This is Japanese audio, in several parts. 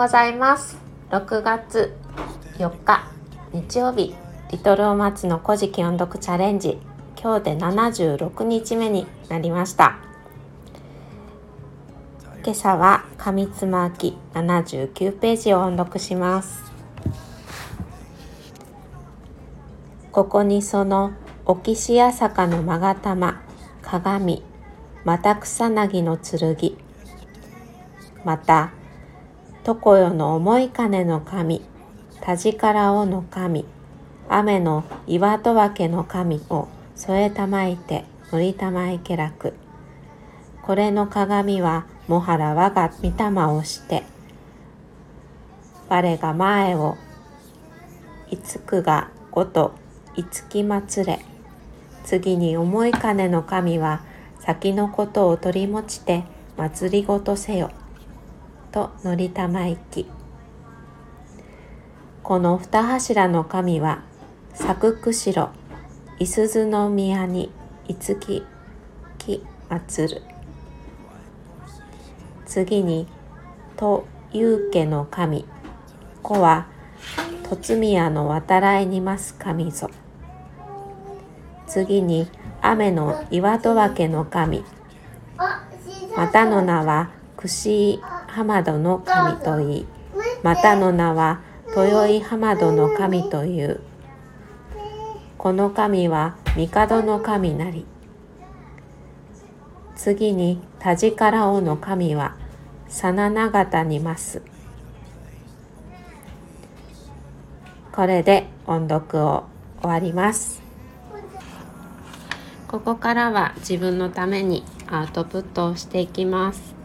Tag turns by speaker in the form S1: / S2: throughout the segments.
S1: ございます。6月4日日曜日リトルお松の古事記音読チャレンジ。今日で76日目になりました。今朝は上つまき79ページを音読します。ここにその沖しや坂の勾玉鏡また草薙の剣また常世の思い金の神田力尾の神雨の岩戸分けの神を添えたまいて乗りたまいけらく。これの鏡はもはら我が御霊をして我が前をいつくがごといつきまつれ次に思い金の神は先のことを取り持ちて祭りごとせよ。と乗りたまいき。この二柱の神は作釧路いすずの宮にいつきき祭る。次にとゆ家の神。子は突宮の渡来にます神ぞ。次に雨の岩戸分けの神。またの名は串井浜戸の神といい。またの名は豊井浜戸の神という。この神は帝の神なり。次に田力王の神は真長田にます。これで音読を終わります。ここからは自分のためにアウトプットをしていきます。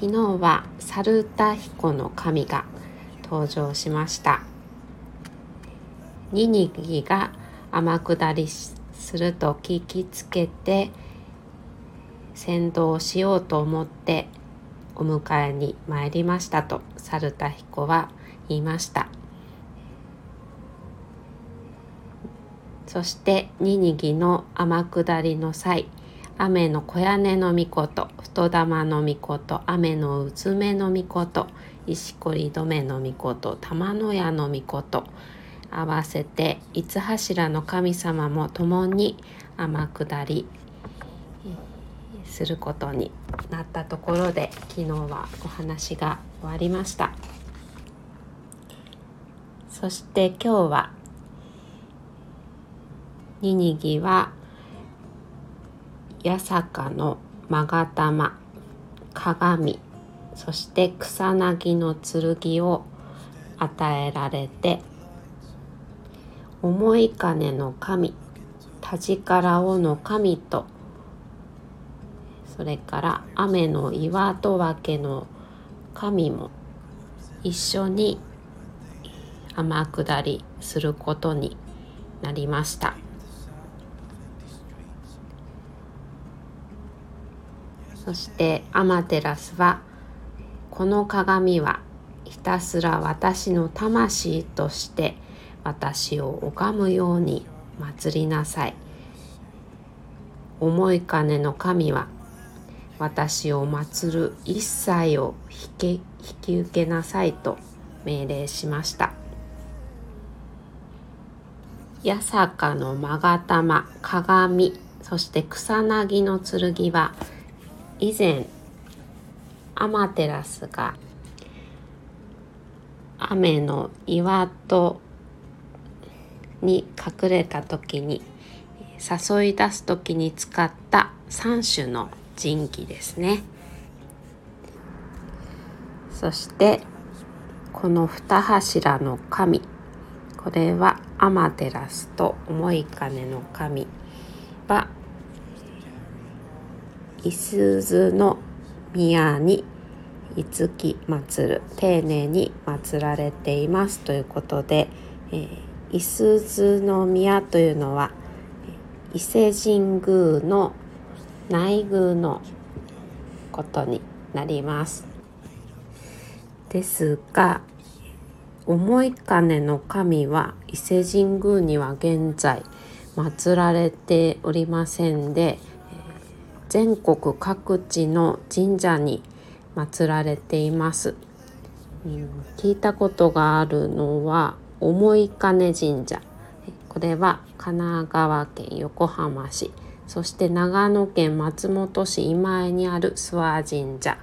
S1: 昨日はサルタヒコの神が登場しました。ニニギが天下りすると聞きつけて先導しようと思ってお迎えに参りましたとサルタヒコは言いました。そしてニニギの天下りの際雨の小屋根の御事太玉の御事雨のうつめの御事石こり止めの御事玉の屋の御事合わせて五柱の神様も共に天下りすることになったところで昨日はお話が終わりました。そして今日はニニギは八坂の勾玉鏡そして草薙の剣を与えられて思い金の神田力尾の神とそれから雨の岩戸分けの神も一緒に天下りすることになりました。そしてアマテラスはこの鏡はひたすら私の魂として私を拝むように祭りなさい。思い金の神は私を祀る一切を引き引き受けなさいと命令しました。八坂の勾玉鏡そして草薙の剣は以前アマテラスが雨の岩戸に隠れた時に誘い出す時に使った3種の神器ですね。そしてこの二柱の神。これはアマテラスと思い金の神はいすずの宮にいつき祭る丁寧に祀られていますということで、えー、いすずの宮というのは伊勢神宮の内宮のことになります。ですが思い金の神は伊勢神宮には現在祀られておりませんで全国各地の神社に祀られています。うん、聞いたことがあるのは思い金神社。これは神奈川県横浜市。そして長野県松本市今江にある諏訪神社。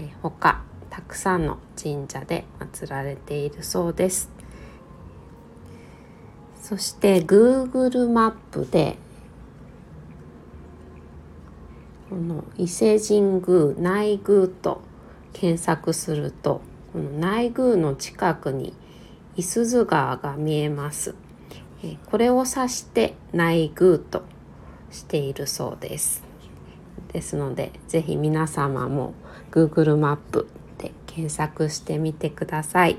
S1: え他たくさんの神社で祀られているそうです。そして Google マップでこの伊勢神宮内宮と検索するとこの内宮の近くに五十鈴川が見えます。これを指して内宮としているそうです。ですので是非皆様も Google マップで検索してみてください。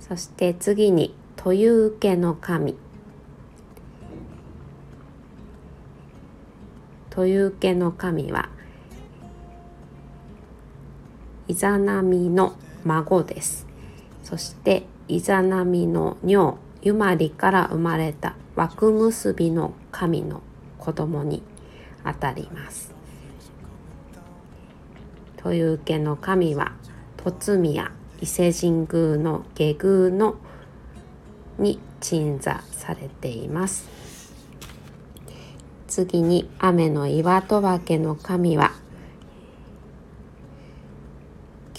S1: そして次にという受の神という受の神はイザナミの孫です。そしてイザナミの女ユマリから生まれた枠結びの神の子供にあたります。という受けの神は凸宮伊勢神宮の下宮のに鎮座されています。次に雨の岩戸分けの神は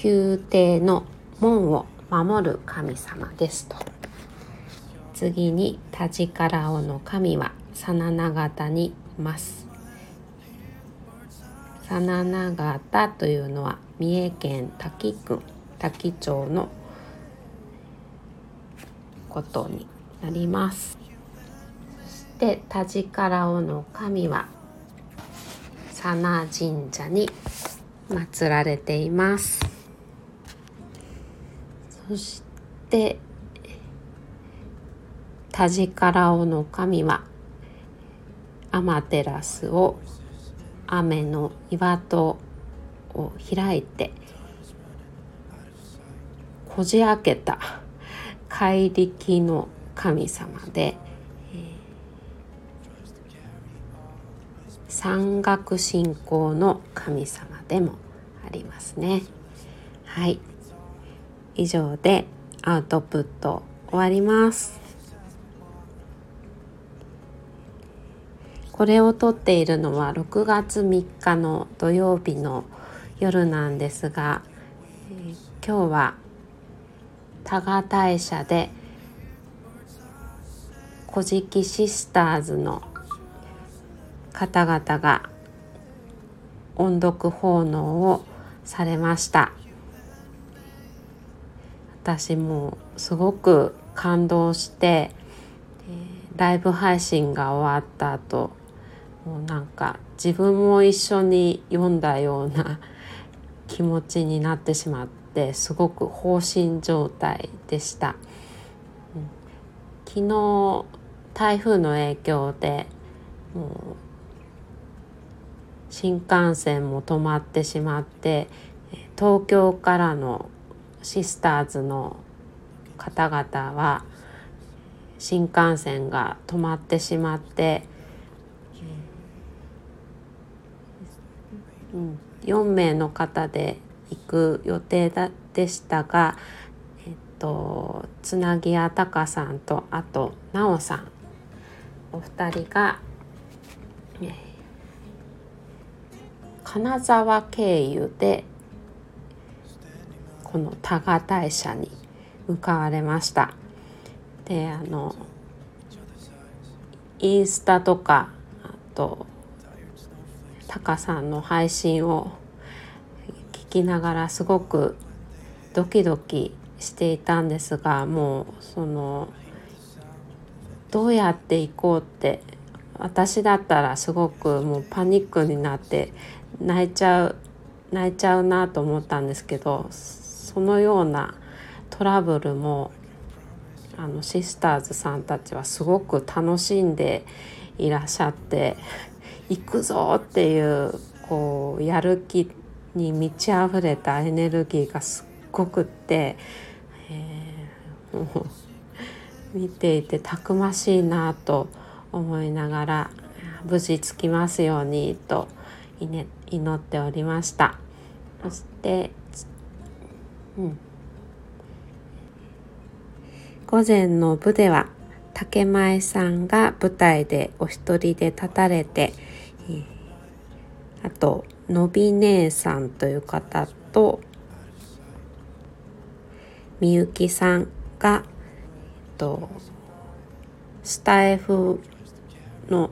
S1: 宮廷の門を守る神様ですと。次に田力尾の神は真田方にいます。真田方というのは三重県滝郡滝町のことになります。そして田力尾の神は佐那神社に祀られています。そして田力尾の神はアマテラスを雨の岩戸を開いてこじ開けた怪力の神様で、えー、山岳信仰の神様でもありますね。はい以上でアウトプット終わります。これを撮っているのは6月3日の土曜日の夜なんですが、えー、今日は多賀大社で「古事記シスターズ」の方々が音読奉納をされました。私もすごく感動してライブ配信が終わった後もうなんか自分も一緒に読んだような 気持ちになってしまってすごく放心状態でした、うん、昨日台風の影響でもう新幹線も止まってしまって東京からのシスターズの方々は新幹線が止まってしまって、うん、4名の方で行く予定だでしたが、えっと、つなぎやたかさんとあとなおさんお二人が、えー、金沢経由でこの多賀大社に向かわれました。であのインスタとかあとタカさんの配信を聞きながらすごくドキドキしていたんですがもうそのどうやって行こうって私だったらすごくもうパニックになって泣いちゃう泣いちゃうなと思ったんですけどそのようなトラブルもあのシスターズさんたちはすごく楽しんでいらっしゃって行くぞっていうこうやる気に満ち溢れたエネルギーがすっごくって、えー、見ていてたくましいなと思いながら無事つきますようにと祈っておりました。そしてうん、午前の部では竹前さんが舞台でお一人で立たれて、あとのび姉さんという方とみゆきさんが、えっと、スタイフの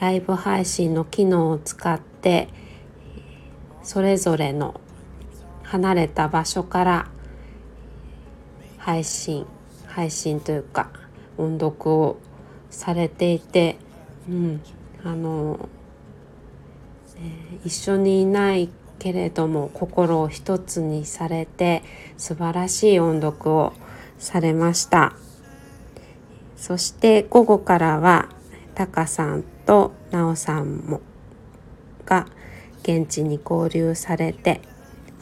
S1: ライブ配信の機能を使ってそれぞれの離れた場所から配信配信というか音読をされていて、うん、あの、えー、一緒にいないけれども心を一つにされて素晴らしい音読をされました。そして午後からはタカさんとナオさんもが現地に合流されて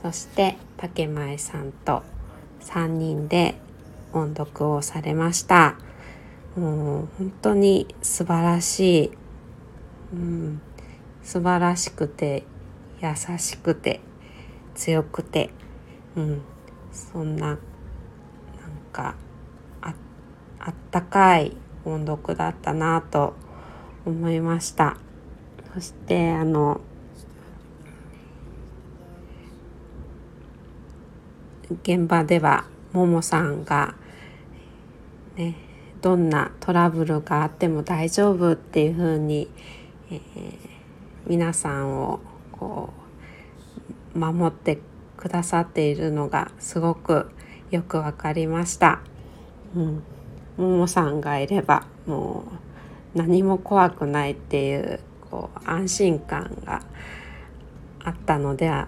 S1: そして竹前さんと3人で音読をされました。もう本当に素晴らしい、うん、素晴らしくて優しくて強くて、うん、そんななんかああったかい音読だったなと思いましたそしてあの現場ではももさんがねどんなトラブルがあっても大丈夫っていうふうに、えー、皆さんをこう守ってくださっているのがすごくよくわかりました。うん、ももさんがいればもう何も怖くないっていうこう安心感があったのでは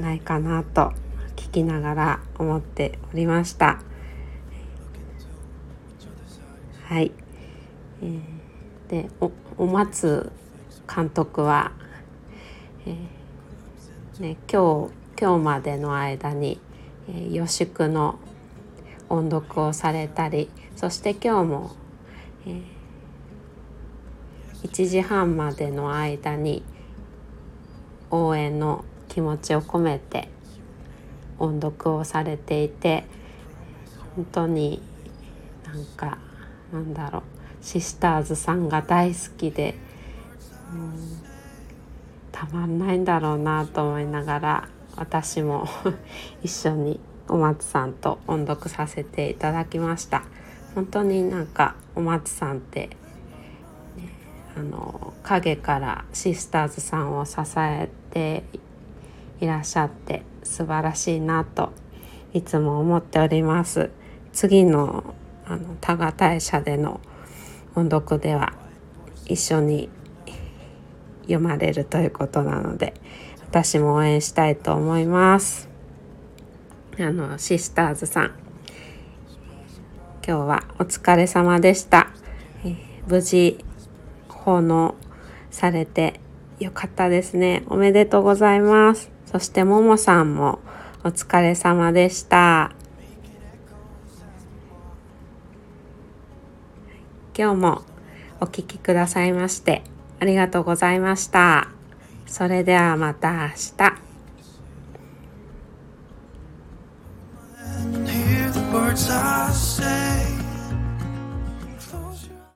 S1: ないかなと聞きながら思っておりました。はい、えー、でおお松監督は、えーね、今日今日までの間に、え、予宿の音読をされたりそして今日も、えー、1時半までの間に応援の気持ちを込めて音読をされていて本当になんかなんだろうシスターズさんが大好きで、うん、たまんないんだろうなと思いながら私も 一緒にお松さんと音読させていただきました。本当になんかお松さんって、あの影からシスターズさんを支えていらっしゃって素晴らしいなといつも思っております。次のあの多賀大社での音読では一緒に読まれるということなので私も応援したいと思います。あのシスターズさん今日はお疲れ様でした、無事奉納されてよかったですねおめでとうございますそしてももさんもお疲れ様でした今日もお聴きくださいましてありがとうございました。それではまた明日。